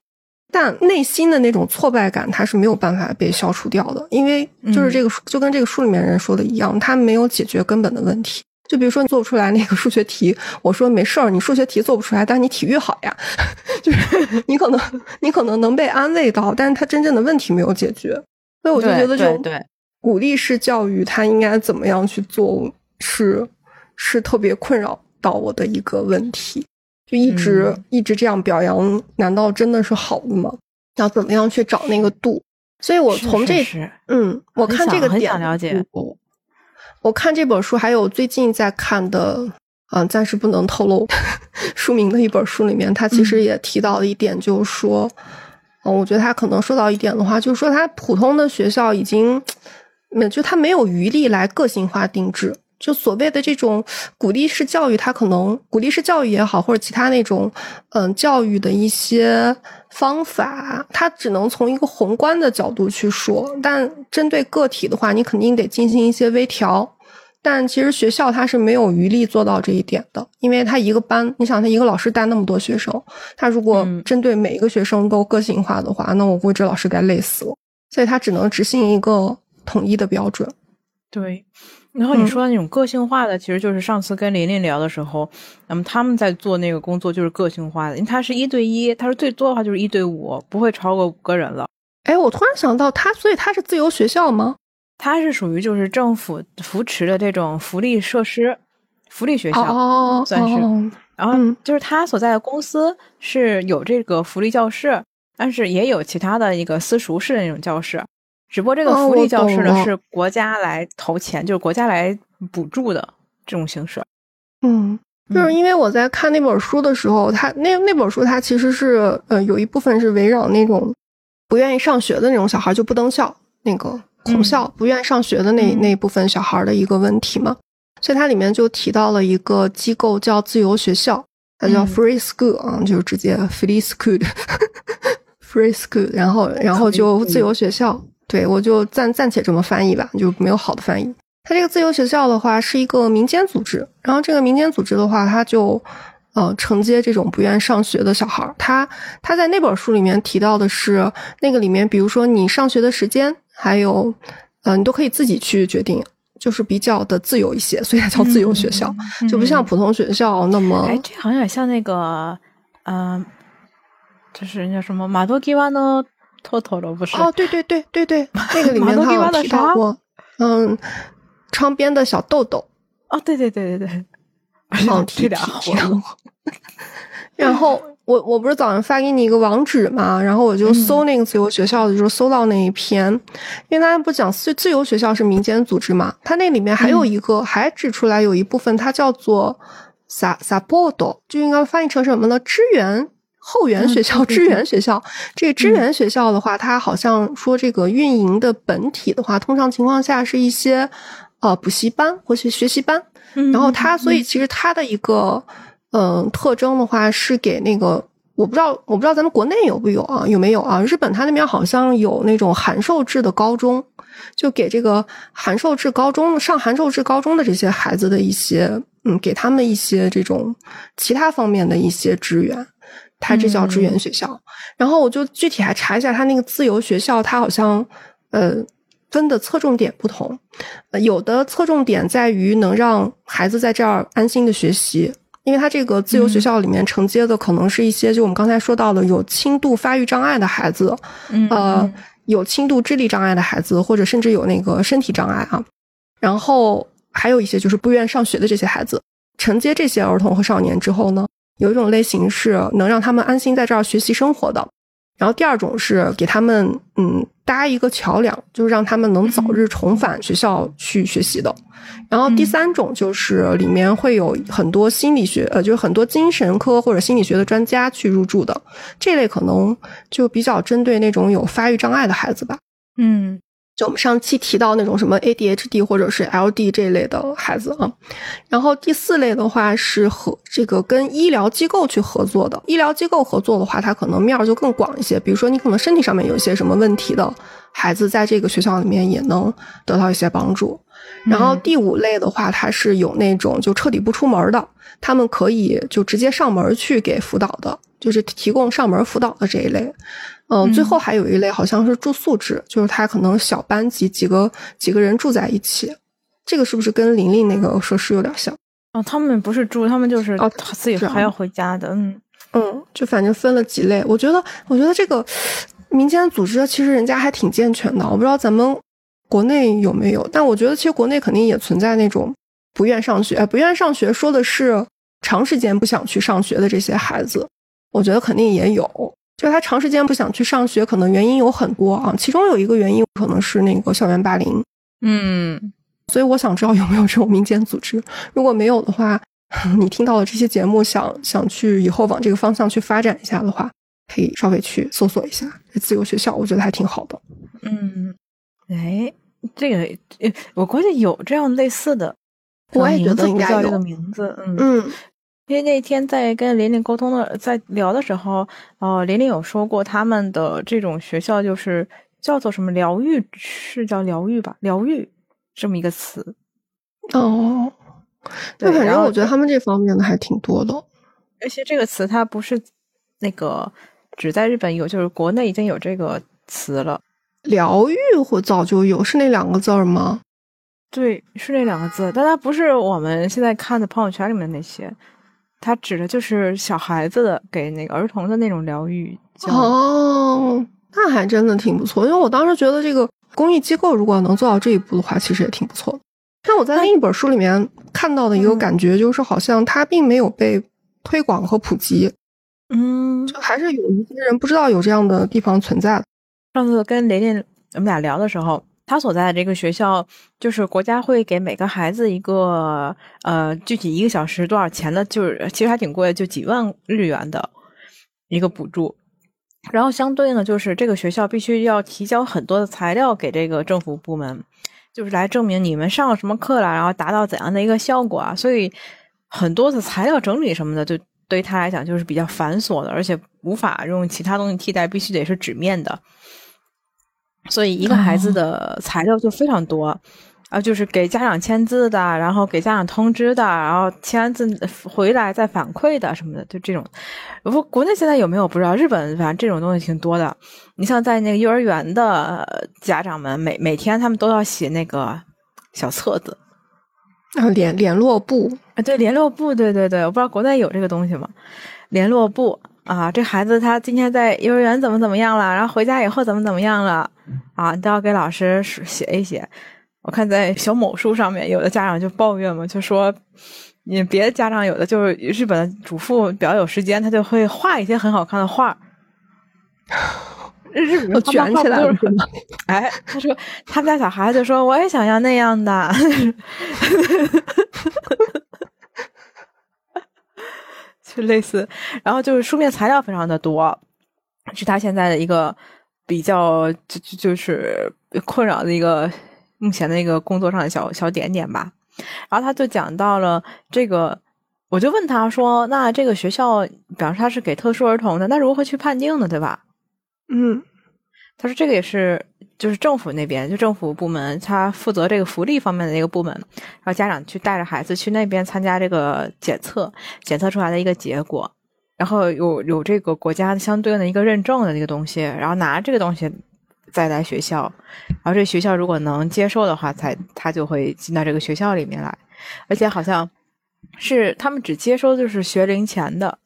但内心的那种挫败感，它是没有办法被消除掉的，因为就是这个就跟这个书里面人说的一样，他没有解决根本的问题。就比如说你做不出来那个数学题，我说没事儿，你数学题做不出来，但你体育好呀，<laughs> 就是你可能你可能能被安慰到，但是他真正的问题没有解决。所以我就觉得，就鼓励式教育，他应该怎么样去做，是是特别困扰到我的一个问题。就一直一直这样表扬，难道真的是好的吗？要怎么样去找那个度？所以我从这嗯，我看这个点，了解。我看这本书，还有最近在看的，嗯，暂时不能透露 <laughs> 书名的一本书里面，他其实也提到了一点，就是说，嗯，我觉得他可能说到一点的话，就是说他普通的学校已经，就他没有余力来个性化定制。就所谓的这种鼓励式教育，它可能鼓励式教育也好，或者其他那种嗯教育的一些方法，它只能从一个宏观的角度去说。但针对个体的话，你肯定得进行一些微调。但其实学校它是没有余力做到这一点的，因为他一个班，你想他一个老师带那么多学生，他如果针对每一个学生都个性化的话，那我估计这老师该累死了。所以他只能执行一个统一的标准。对。然后你说的那种个性化的，其实就是上次跟琳琳聊的时候，那么他们在做那个工作就是个性化的，因为他是一对一，他说最多的话就是一对五，不会超过五个人了。哎，我突然想到，他所以他是自由学校吗？他是属于就是政府扶持的这种福利设施，福利学校 <laughs> 算是。然后就是他所在的公司是有这个福利教室，但是也有其他的一个私塾式的那种教室。只不过这个福利教室呢是国家来投钱，就是国家来补助的这种形式。嗯，就是因为我在看那本书的时候，他那那本书它其实是呃有一部分是围绕那种不愿意上学的那种小孩就不登校，那个孔校不愿意上学的那那部分小孩的一个问题嘛。所以它里面就提到了一个机构叫自由学校，它叫 Free School 啊，就是直接 Free School，Free <laughs> School，然后然后就自由学校。对，我就暂暂且这么翻译吧，就没有好的翻译。它这个自由学校的话是一个民间组织，然后这个民间组织的话，它就呃承接这种不愿上学的小孩儿。他他在那本书里面提到的是，那个里面，比如说你上学的时间，还有呃，你都可以自己去决定，就是比较的自由一些，所以它叫自由学校，就不像普通学校那么。哎，这好像有点像那个，嗯，就是人家什么马多基瓦诺。托托罗不是哦，对对对对对，<laughs> 那个里面他有提到过，嗯，窗边的小豆豆，哦，对对对对对，好提俩 <laughs> 然后我我不是早上发给你一个网址嘛，然后我就搜那个自由学校的时候搜到那一篇，因为大家不讲自自由学校是民间组织嘛，它那里面还有一个还指出来有一部分它叫做萨萨波多，就应该翻译成什么呢？支援。后援学校、支援学校，这个支援学校的话，它好像说这个运营的本体的话，通常情况下是一些呃补习班或是学习班。然后它，所以其实它的一个嗯特征的话，是给那个我不知道，我不知道咱们国内有不有啊？有没有啊？日本它那边好像有那种函授制的高中，就给这个函授制高中上函授制高中的这些孩子的一些嗯，给他们一些这种其他方面的一些支援。它这叫支援学校。然后我就具体还查一下，它那个自由学校，它好像呃分的侧重点不同，呃有的侧重点在于能让孩子在这儿安心的学习。因为他这个自由学校里面承接的可能是一些，就我们刚才说到的有轻度发育障碍的孩子，嗯呃，有轻度智力障碍的孩子，或者甚至有那个身体障碍啊。然后还有一些就是不愿上学的这些孩子，承接这些儿童和少年之后呢，有一种类型是能让他们安心在这儿学习生活的。然后第二种是给他们嗯搭一个桥梁，就是让他们能早日重返学校去学习的。然后第三种就是里面会有很多心理学呃，就是很多精神科或者心理学的专家去入住的。这类可能就比较针对那种有发育障碍的孩子吧。嗯就我们上期提到那种什么 ADHD 或者是 LD 这一类的孩子啊，然后第四类的话是和这个跟医疗机构去合作的。医疗机构合作的话，它可能面儿就更广一些。比如说你可能身体上面有一些什么问题的孩子，在这个学校里面也能得到一些帮助。然后第五类的话，它是有那种就彻底不出门的，他们可以就直接上门去给辅导的，就是提供上门辅导的这一类。嗯，最后还有一类好像是住宿制，就是他可能小班级几个几个人住在一起，这个是不是跟玲玲那个设施有点像？哦，他们不是住，他们就是哦自己还要回家的。嗯嗯，就反正分了几类。我觉得，我觉得这个民间组织其实人家还挺健全的。我不知道咱们国内有没有，但我觉得其实国内肯定也存在那种不愿上学，呃不愿上学说的是长时间不想去上学的这些孩子，我觉得肯定也有。就是他长时间不想去上学，可能原因有很多啊，其中有一个原因可能是那个校园霸凌。嗯所以我想知道有没有这种民间组织，如果没有的话，你听到了这些节目，想想去以后往这个方向去发展一下的话，可以稍微去搜索一下自由学校，我觉得还挺好的。嗯，哎，这个呃我估计有这样类似的，我也觉得应该有叫这个名字。嗯嗯因为那天在跟琳琳沟通的，在聊的时候，呃，琳琳有说过他们的这种学校就是叫做什么疗愈，是叫疗愈吧？疗愈这么一个词。哦，对那反正我觉得他们这方面的还挺多的。而且这个词它不是那个只在日本有，就是国内已经有这个词了。疗愈或早就有，是那两个字儿吗？对，是那两个字，但它不是我们现在看的朋友圈里面那些，它指的就是小孩子的给那个儿童的那种疗愈。哦，那还真的挺不错。因为我当时觉得这个公益机构如果能做到这一步的话，其实也挺不错的。但我在另一本书里面看到的一个嗯感觉，就是好像它并没有被推广和普及，嗯，就还是有一些人不知道有这样的地方存在的。上次跟雷雷我们俩聊的时候，他所在的这个学校，就是国家会给每个孩子一个呃具体一个小时多少钱的，就是其实还挺贵，就几万日元的一个补助。然后相对应的就是这个学校必须要提交很多的材料给这个政府部门，就是来证明你们上了什么课了，然后达到怎样的一个效果啊。所以很多的材料整理什么的，就对于他来讲就是比较繁琐的，而且无法用其他东西替代，必须得是纸面的。所以一个孩子的材料就非常多，啊，就是给家长签字的，然后给家长通知的，然后签完字回来再反馈的什么的，就这种。不，国内现在有没有不知道，日本反正这种东西挺多的。你像在那个幼儿园的呃家长们，每每天他们都要写那个小册子啊，联联络簿，啊，对，联络簿，对对对，我不知道国内有这个东西吗？联络簿啊，这孩子他今天在幼儿园怎么怎么样了，然后回家以后怎么怎么样了啊，你都要给老师写一写。我看在小某书上面，有的家长就抱怨嘛，就说你别的家长有的就是日本的主妇比较有时间，他就会画一些很好看的画。<laughs> 日本卷起来了？<laughs> 哎，他说他们家小孩就说我也想要那样的，<laughs> 就 <laughs> 类似，然后就是书面材料非常的多，是他现在的一个比较就就就是困扰的一个目前的一个工作上的小小点点吧。然后他就讲到了这个，我就问他说：“那这个学校，比方说他是给特殊儿童的，那如何去判定呢？对吧？”嗯他说这个也是，就是政府那边，就政府部门，他负责这个福利方面的那个部门，然后家长去带着孩子去那边参加这个检测，检测出来的一个结果。然后有有这个国家相对应的一个认证的那个东西，然后拿这个东西再来学校，然后这学校如果能接受的话，才他就会进到这个学校里面来，而且好像是他们只接收就是学龄前的。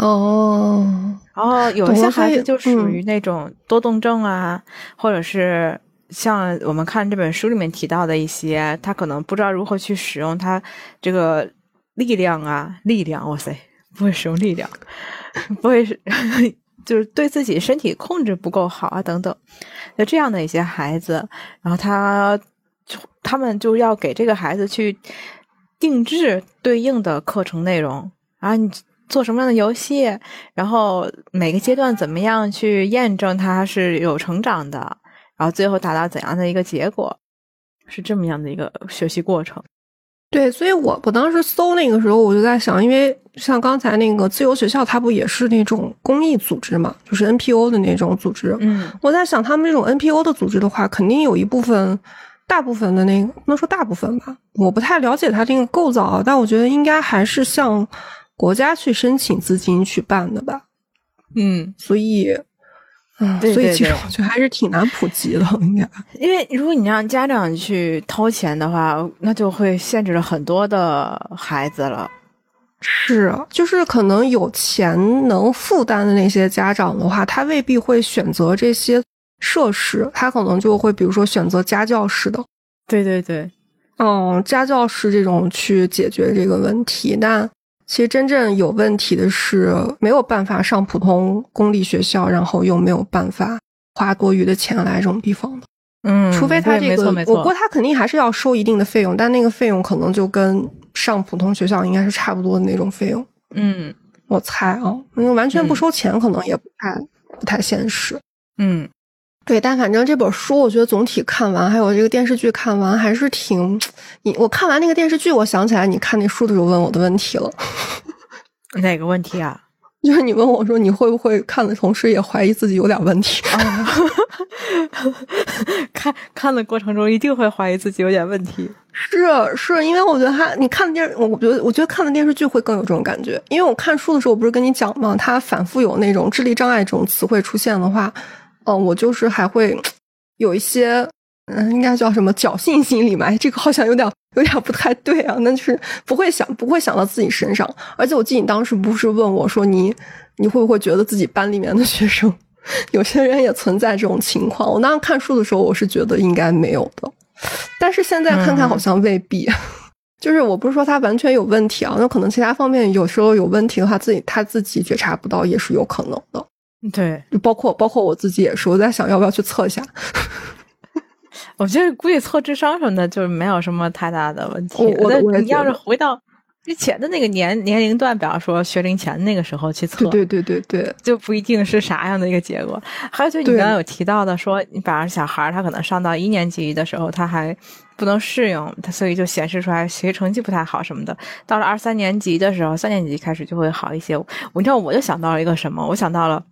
哦，然后有些孩子就属嗯。于那种多动症啊，或者是像我们看这本书里面提到的一些，他可能不知道如何去使用他这个力量啊，力量，哇塞，不会使用力量，不会是 <laughs> 就是对自己身体控制不够好啊，等等，那这样的一些孩子，然后他他们就要给这个孩子去定制对应的课程内容。啊，你做什么样的游戏，然后每个阶段怎么样去验证它是有成长的，然后最后达到怎样的一个结果，是这么样的一个学习过程。对，所以我我当时搜那个时候，我就在想，因为像刚才那个自由学校，它不也是那种公益组织嘛，就是 NPO 的那种组织。嗯我在想，他们这种 NPO 的组织的话，肯定有一部分，大部分的那个不能说大部分吧，我不太了解它这个构造啊，但我觉得应该还是向国家去申请资金去办的吧。嗯，所以，嗯，对对所以其实我觉得还是挺难普及的，应该。因为如果你让家长去掏钱的话，那就会限制了很多的孩子了。是，就是可能有钱能负担的那些家长的话，他未必会选择这些设施，他可能就会比如说选择家教式的，对对对，嗯，家教式这种去解决这个问题。但其实真正有问题的是没有办法上普通公立学校，然后又没有办法花多余的钱来这种地方的。嗯，除非他这个，我估，他肯定还是要收一定的费用，但那个费用可能就跟上普通学校应该是差不多的那种费用。嗯我猜啊，因为完全不嗯收钱，可能也不太、不太现实。嗯对，但反正这本书，我觉得总体看完，还有这个电视剧看完，还是挺……你我看完那个电视剧，我想起来你看那书的时候问我的问题了，<laughs> 哪个问题啊？<laughs> 就是你问我说你会不会看的同时也怀疑自己有点问题？<laughs> 啊，看看的过程中一定会怀疑自己有点问题。是是，因为我觉得他，你看的电，我觉得我觉得看的电视剧会更有这种感觉。因为我看书的时候，我不是跟你讲嘛，他反复有那种智力障碍这种词汇出现的话，嗯、我就是还会有一些，嗯，应该叫什么侥幸心理嘛？哎，这个好像有点有点不太对啊。那就是不会想不会想到自己身上。而且我记得你当时不是问我说你你会不会觉得自己班里面的学生 <laughs> 有些人也存在这种情况？我当时看书的时候，我是觉得应该没有的。但是现在看看好像未必，<laughs> 就是我不是说他完全有问题啊，那可能其他方面有时候有问题的话，自己他自己觉察不到也是有可能的。对，就包括包括我自己也是，我在想要不要去测一下。<laughs> 我觉得估计测智商什么的，就是没有什么太大的问题。我我我也那你要是回到之前的那个年年龄段，比方说学龄前那个时候去测，对对对对对，就不一定是啥样的一个结果。还有就是你刚刚有提到的说，你比方说小孩儿他可能上到一年级的时候，他还不能适应，他所以就显示出来学习成绩不太好什么的。到了二三年级的时候，三年级开始就会好一些。我你知道，我就想到了一个什么？我想到了。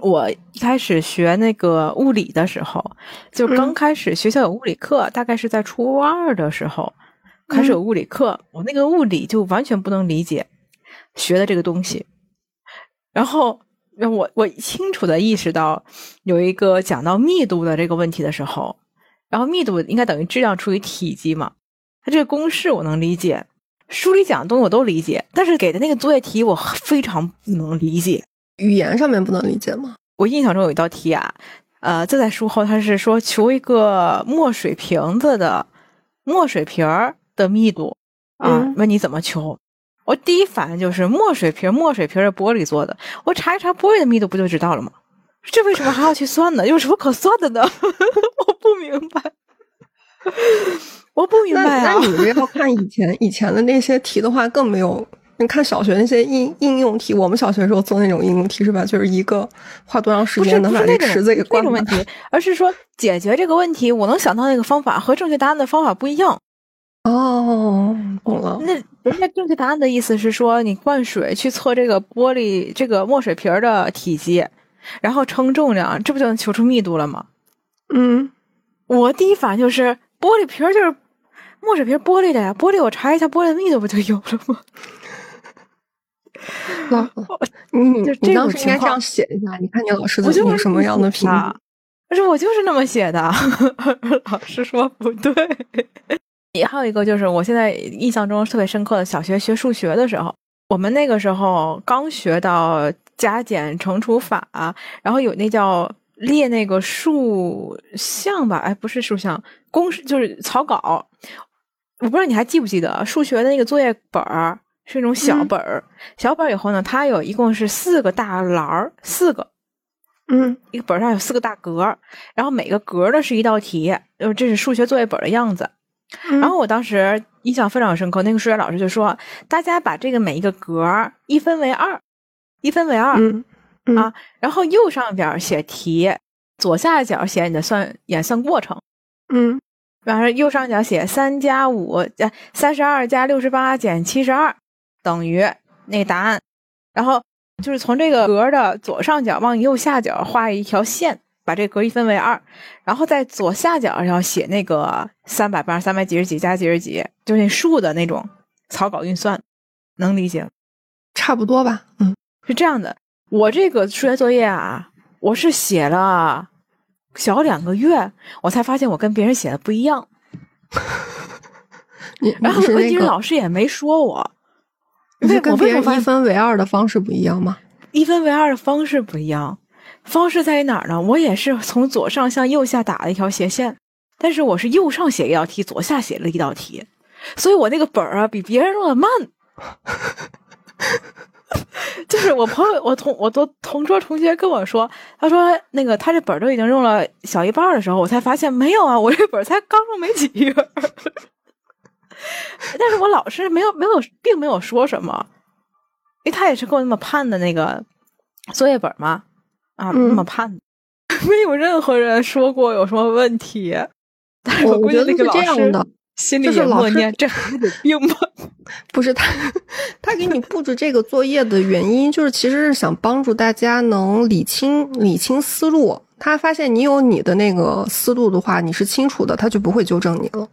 我一开始学那个物理的时候，就刚嗯开始学校有物理课，大概是在初二的时候开始有物理课，我那个物理就完全不能理解学的这个东西，然后让我我清楚的意识到有一个讲到密度的这个问题的时候，然后密度应该等于质量除以体积嘛，它这个公式我能理解，书里讲的东西我都理解，但是给的那个作业题我非常不能理解。语言上面不能理解吗？我印象中有一道题啊，呃，就在书后，它是说求一个墨水瓶子的墨水瓶儿的密度啊，嗯问你怎么求。我第一反应就是墨水瓶，墨水瓶是玻璃做的，我查一查玻璃的密度不就知道了吗？这为什么还要去算呢？有什么可算的呢？<laughs> 我不明白，我不明白啊那！你这要看以前以前的那些题的话，更没有。你看小学那些应应用题，我们小学时候做那种应用题是吧？就是一个花多长时间能把那种池子给灌满那种问。题，而是说解决这个问题，我能想到那个方法和正确答案的方法不一样。哦，懂了。那人家正确答案的意思是说，你灌水去测这个玻璃这个墨水瓶儿的体积，然后称重量，这不就能求出密度了吗？嗯，我第一反应就是玻璃瓶儿就是墨水瓶儿玻璃的呀，玻璃我查一下玻璃的密度不就有了吗？老，你就这你当种情况时应该这样写一下，你看你老师我就是怎么什么样的评啊语？但是我就是那么写的，<laughs> 老师说不对。也还有一个就是，我现在印象中特别深刻的，小学学数学的时候，我们那个时候刚学到加减乘除法，然后有那叫列那个数项吧，哎，不是数项，公式就是草稿。我不知道你还记不记得，数学的那个作业本儿是一种小嗯本儿，小本儿以后呢，它有一共是四个大栏儿，四个。嗯一个本上有四个大格，然后每个格儿呢是一道题，呃，这是数学作业本的样子。嗯，然后我当时印象非常深刻，那个数学老师就说，大家把这个每一个格一分为二，一分为二，嗯嗯啊然后右上边写题，左下角写你的算演算过程，嗯完了右上角写三加五，呃，三十二加六十八减七十二等于那个答案，然后就是从这个格的左上角往右下角画一条线，把这个格一分为二，然后在左下角要写那个三百八三百几十几加几十几，就是那数的那种草稿运算，能理解吗？差不多吧。嗯，是这样的，我这个数学作业啊，我是写了小两个月，我才发现我跟别人写的不一样。<laughs> 你然后问题是老师也没说我，为你是跟别人一分为二的方式不一样吗？一分为二的方式不一样，方式在于哪儿呢？我也是从左上向右下打了一条斜线，但是我是右上写一道题，左下写了一道题，所以我那个本儿啊比别人弄的慢。<laughs> 就是我朋友，我同我都同桌同学跟我说，他说那个他这本儿都已经用了小一半儿的时候，我才发现没有啊，我这本儿才刚用没几页儿。但是我老师没有没有，并没有说什么，因为他也是跟我那么判的那个作业本嘛，啊，嗯那么判的，<laughs> 没有任何人说过有什么问题。但是我估计觉得是那个老师心里就是老师也默念：这孩子有病吧？不是他，他给你布置这个作业的原因，就是其实是想帮助大家能理清理清思路。他发现你有你的那个思路的话，你是清楚的，他就不会纠正你了。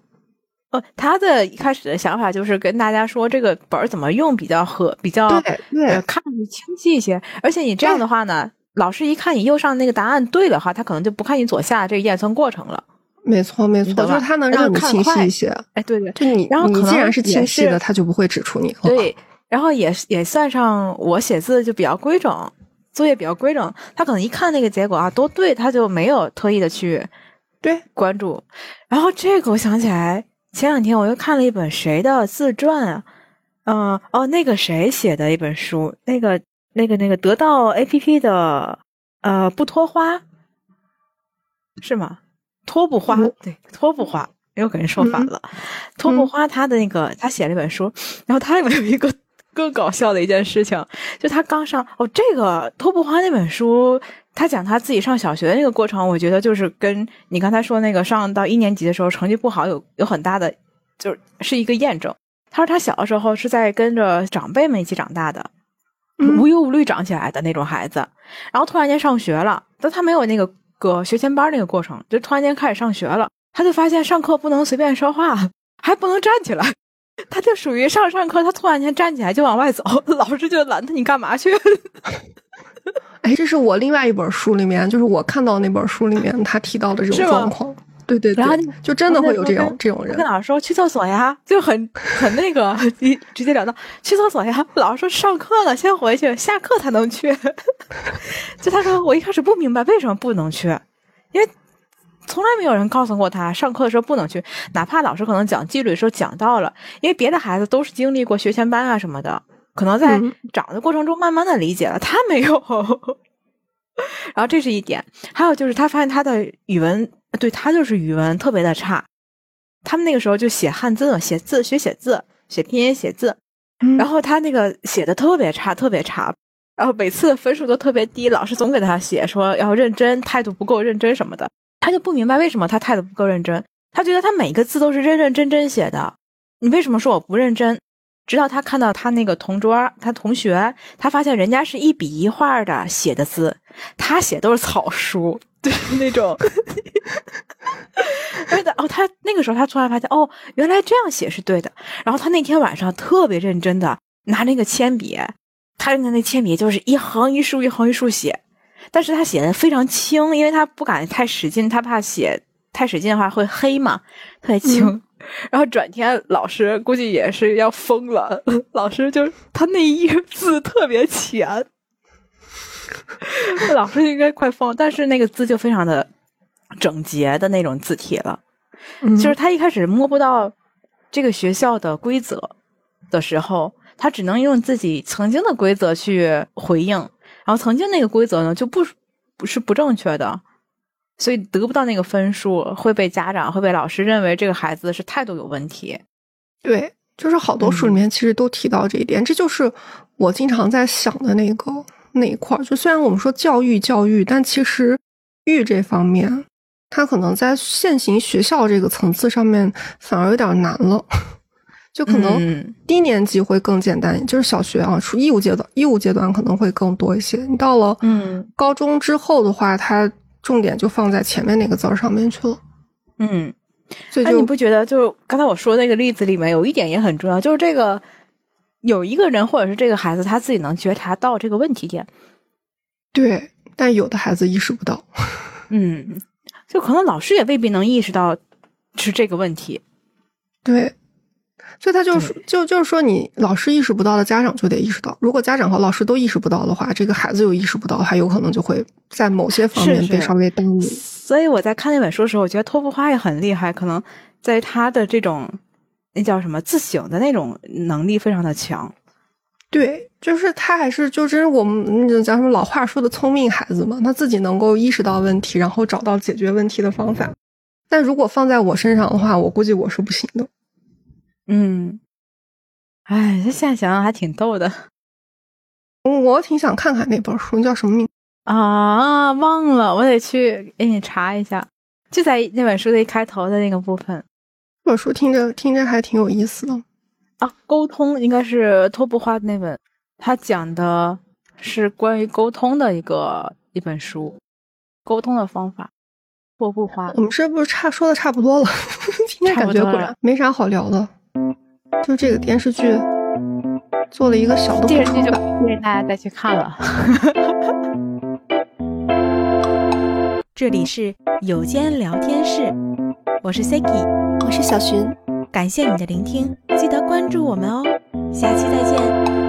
呃，他的一开始的想法就是跟大家说这个本儿怎么用比较合，比较呃看上去清晰一些。而且你这样的话呢，老师一看你右上那个答案对的话，他可能就不看你左下这个验算过程了。没错没错，你懂吧就是他能让你清晰一些。哎，对对就你，然后你既然是清晰的，他就不会指出你。对，然后也也算上我写字就比较规整，作业比较规整，他可能一看那个结果啊都对，他就没有特意的去对，关注。然后这个我想起来，前两天我又看了一本谁的自传啊，嗯、哦，那个谁写的一本书，那个那个那个得到 A P P 的呃不脱花是吗？脱不花，嗯对，脱不花，又给人说反嗯了。脱不花他的那个他写了一本书，然后他里面有一个 <laughs> 更搞笑的一件事情，就他刚上哦，这个脱不花那本书，他讲他自己上小学的那个过程，我觉得就是跟你刚才说那个上到一年级的时候成绩不好有有很大的，就是是一个验证。他说他小的时候是在跟着长辈们一起长大的，嗯无忧无虑长起来的那种孩子，然后突然间上学了，但他没有那个个学前班那个过程，就突然间开始上学了，他就发现上课不能随便说话，还不能站起来。<laughs> 他就属于上上课，他突然间站起来就往外走，老师就拦他，你干嘛去？哎，这是我另外一本书里面，就是我看到那本书里面 <laughs> 他提到的这种状况。对对对然后，就真的会有这种这种人跟。老师说去厕所呀，就很 <laughs> 很那个，直直截了当去厕所呀。老师说上课了，先回去，下课才能去。<laughs> 就他说我一开始不明白为什么不能去，因为从来没有人告诉过他上课的时候不能去，哪怕老师可能讲纪律的时候讲到了，因为别的孩子都是经历过学前班啊什么的，可能在嗯长的过程中慢慢的理解了，他没有。<laughs> 然后这是一点，还有就是他发现他的语文，对他就是语文特别的差。他们那个时候就写汉字嘛，写字学写字，写拼音写字，嗯然后他那个写的特别差，特别差，然后每次分数都特别低，老师总给他写说要认真，态度不够认真什么的，他就不明白为什么他态度不够认真，他觉得他每个字都是认认真真写的，你为什么说我不认真？直到他看到他那个同桌，他同学，他发现人家是一笔一画的写的字，他写都是草书，就 <laughs> 是那种。<laughs> 而且哦，他那个时候他突然发现，哦，原来这样写是对的。然后他那天晚上特别认真的拿那个铅笔他用的那铅笔就是一横一竖一横一竖写，但是他写的非常轻，因为他不敢太使劲，他怕写太使劲的话会黑嘛，特别轻。然后转天老师估计也是要疯了，<laughs> 老师就他那一个字特别浅，老师应该快疯，但是那个字就非常的整洁的那种字体了，就是他一开始摸不到这个学校的规则的时候，他只能用自己曾经的规则去回应，然后曾经那个规则呢就不不是不正确的。所以得不到那个分数，会被家长、会被老师认为这个孩子是态度有问题。对，就是好多书里面其实都提到这一点，这就是我经常在想的那个那一块儿。就虽然我们说教育教育，但其实育这方面，它可能在现行学校这个层次上面反而有点难了。就可能低年级会更简单，就是小学啊，初义务阶段，义务阶段可能会更多一些。你到了嗯高中之后的话，它重点就放在前面那个字儿上面去了，嗯，所以你不觉得就刚才我说那个例子里面有一点也很重要，就是这个有一个人或者是这个孩子他自己能觉察到这个问题点，对，但有的孩子意识不到，<laughs> 嗯，就可能老师也未必能意识到是这个问题，对。所以他就是就就是说，你老师意识不到的，家长就得意识到。如果家长和老师都意识不到的话，这个孩子又意识不到，他有可能就会在某些方面被稍微耽误。所以我在看那本书的时候，我觉得托布花也很厉害，可能在他的这种那叫什么自省的那种能力非常的强。对，就是他还是就真是我们讲什么老话说的聪明孩子嘛，他自己能够意识到问题，然后找到解决问题的方法。但如果放在我身上的话，我估计我是不行的。嗯，哎，这现在想想还挺逗的。我挺想看看那本书叫什么名啊？忘了，我得去给你查一下。就在那本书的一开头的那个部分。这本书听着听着还挺有意思的啊。沟通应该是托布花的那本，他讲的是关于沟通的一个一本书，沟通的方法。托布花，我们是不是差说的差不多了？<laughs> 今天感觉果然没啥好聊的。就这个电视剧做了一个小的电视剧，就推荐大家再去看了。这里是有间聊天室，我是 Siki，我是小寻，感谢你的聆听，记得关注我们哦，下期再见。